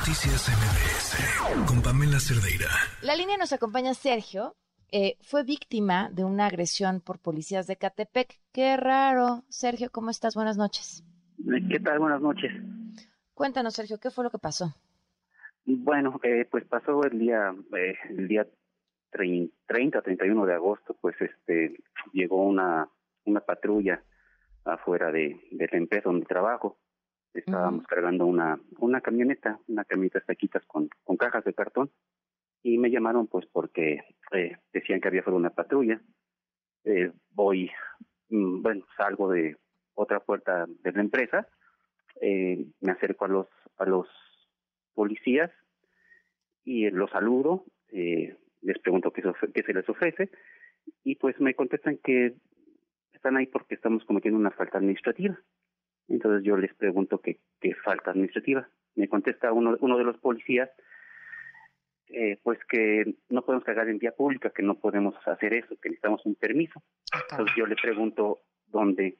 Noticias MBS con Pamela Cerdeira. La línea nos acompaña Sergio. Eh, fue víctima de una agresión por policías de Catepec. Qué raro. Sergio, ¿cómo estás? Buenas noches. ¿Qué tal? Buenas noches. Cuéntanos, Sergio, ¿qué fue lo que pasó? Bueno, eh, pues pasó el día, eh, el día 30, 31 de agosto, pues este llegó una, una patrulla afuera de, de la empresa donde trabajo estábamos cargando una una camioneta, una camioneta taquitas con, con cajas de cartón. Y me llamaron pues porque eh, decían que había fuera una patrulla. Eh, voy, mm, bueno, salgo de otra puerta de la empresa, eh, me acerco a los a los policías y los saludo, eh, les pregunto qué, qué se les ofrece. Y pues me contestan que están ahí porque estamos cometiendo una falta administrativa. Entonces yo les pregunto qué, qué falta administrativa. Me contesta uno, uno de los policías, eh, pues que no podemos cargar en vía pública, que no podemos hacer eso, que necesitamos un permiso. Entonces yo le pregunto dónde,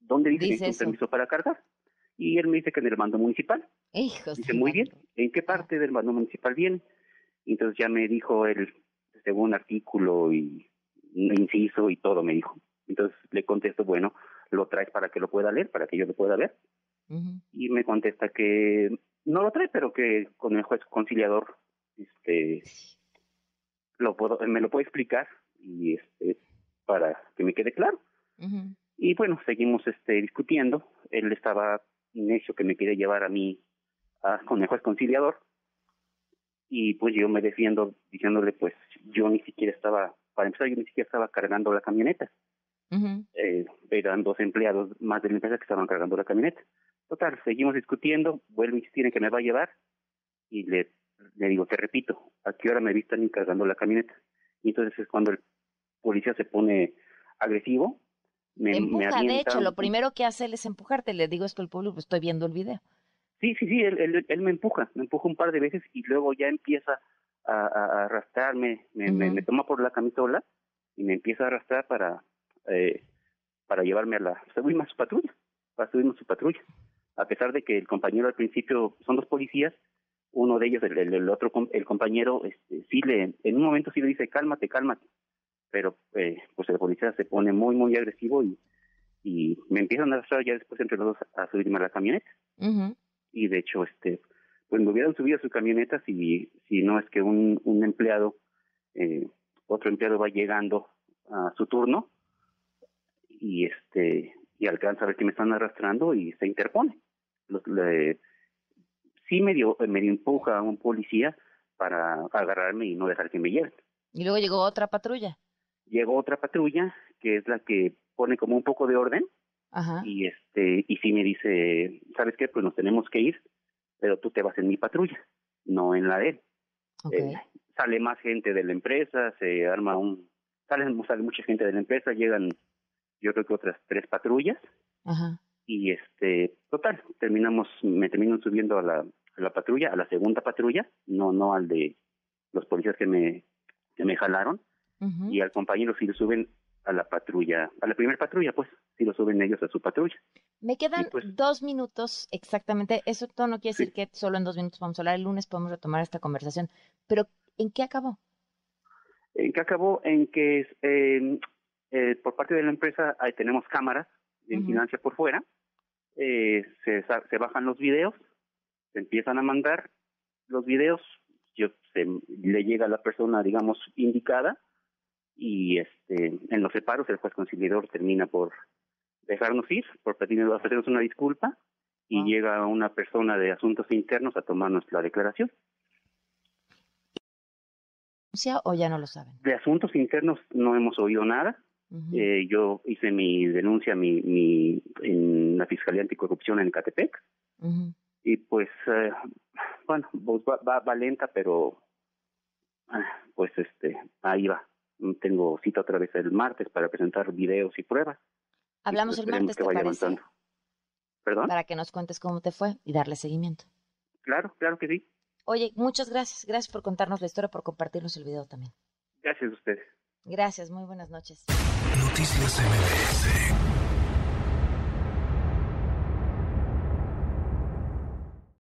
dónde dice, un permiso para cargar. Y él me dice que en el mando municipal. dice, muy bien, ¿en qué parte del mando municipal viene? Y entonces ya me dijo él, según artículo y inciso y todo, me dijo. Entonces le contesto, bueno, para que lo pueda leer, para que yo lo pueda ver. Y me contesta que no lo trae, pero que con el juez conciliador este lo puedo me lo puede explicar y este para que me quede claro. Y bueno, seguimos este discutiendo. Él estaba necio que me quiere llevar a mí a, con el juez conciliador y pues yo me defiendo diciéndole pues yo ni siquiera estaba para empezar yo ni siquiera estaba cargando la camioneta eh, eran dos empleados más de la empresa que estaban cargando la camioneta. Total, seguimos discutiendo, vuelve a insistir en que me va a llevar y le, le digo, te repito, ¿a qué hora me viste cargando la camioneta? Y entonces es cuando el policía se pone agresivo. Me, Empuja, de hecho, lo primero que hace él es empujarte. Le digo esto al público, estoy viendo el video. Sí, sí, sí, él, él, me empuja, me empuja un par de veces y luego ya empieza a, a, arrastrarme, me, me, toma por la camisola y me empieza a arrastrar para, eh, para llevarme a la subirme a su patrulla, para subirme a su patrulla. A pesar de que el compañero al principio son dos policías, uno de ellos, el, el, otro, el compañero, este, sí le, en un momento sí le dice cálmate, cálmate, pero eh, pues el policía se pone muy, muy agresivo y, y me empiezan a arrastrar ya después entre los dos a subirme a la camioneta. Y de hecho, este, pues me hubieran subido a su camioneta si, si no es que un, un empleado, eh, otro empleado va llegando a su turno y este y alcanza a ver que me están arrastrando y se interpone. Los, le, sí medio, medio empuja a un policía para agarrarme y no dejar que me lleven. Y luego llegó otra patrulla. Llegó otra patrulla que es la que pone como un poco de orden Ajá. y este y sí me dice, ¿sabes qué? Pues nos tenemos que ir, pero tú te vas en mi patrulla, no en la de él. Eh, sale más gente de la empresa, se arma un sale, sale mucha gente de la empresa, llegan yo creo que otras tres patrullas. Y este, total, terminamos, me terminan subiendo a la, a la patrulla, a la segunda patrulla, no, no al de los policías que me, que me jalaron. Y al compañero sí lo suben a la patrulla, a la primera patrulla, pues, sí lo suben ellos a su patrulla. Me quedan pues dos minutos exactamente. Eso todo no quiere decir que solo en dos minutos vamos a hablar. El lunes podemos retomar esta conversación. Pero, ¿en qué acabó? ¿En qué acabó? En que eh, eh, por parte de la empresa ahí tenemos cámaras de vigilancia por fuera, eh, se, se bajan los videos, se empiezan a mandar los videos, yo, se, le llega a la persona, digamos, indicada, y este en los separos el juez conciliador termina por dejarnos ir, por pedirnos, una disculpa, y llega una persona de asuntos internos a tomarnos la declaración. ¿O ya no lo saben? De asuntos internos no hemos oído nada eh, yo hice mi denuncia mi, mi, en la Fiscalía Anticorrupción en Catepec. Y pues, eh, bueno, pues va, va, lenta, pero ah, pues este, ahí va. Tengo cita otra vez el martes para presentar videos y pruebas. Hablamos pues el martes, ¿te parece? ¿Perdón? Para que nos cuentes cómo te fue y darle seguimiento. Claro, claro que sí. Oye, muchas gracias. Gracias por contarnos la historia, por compartirnos el video también. Gracias a ustedes. Gracias, muy buenas noches. Noticias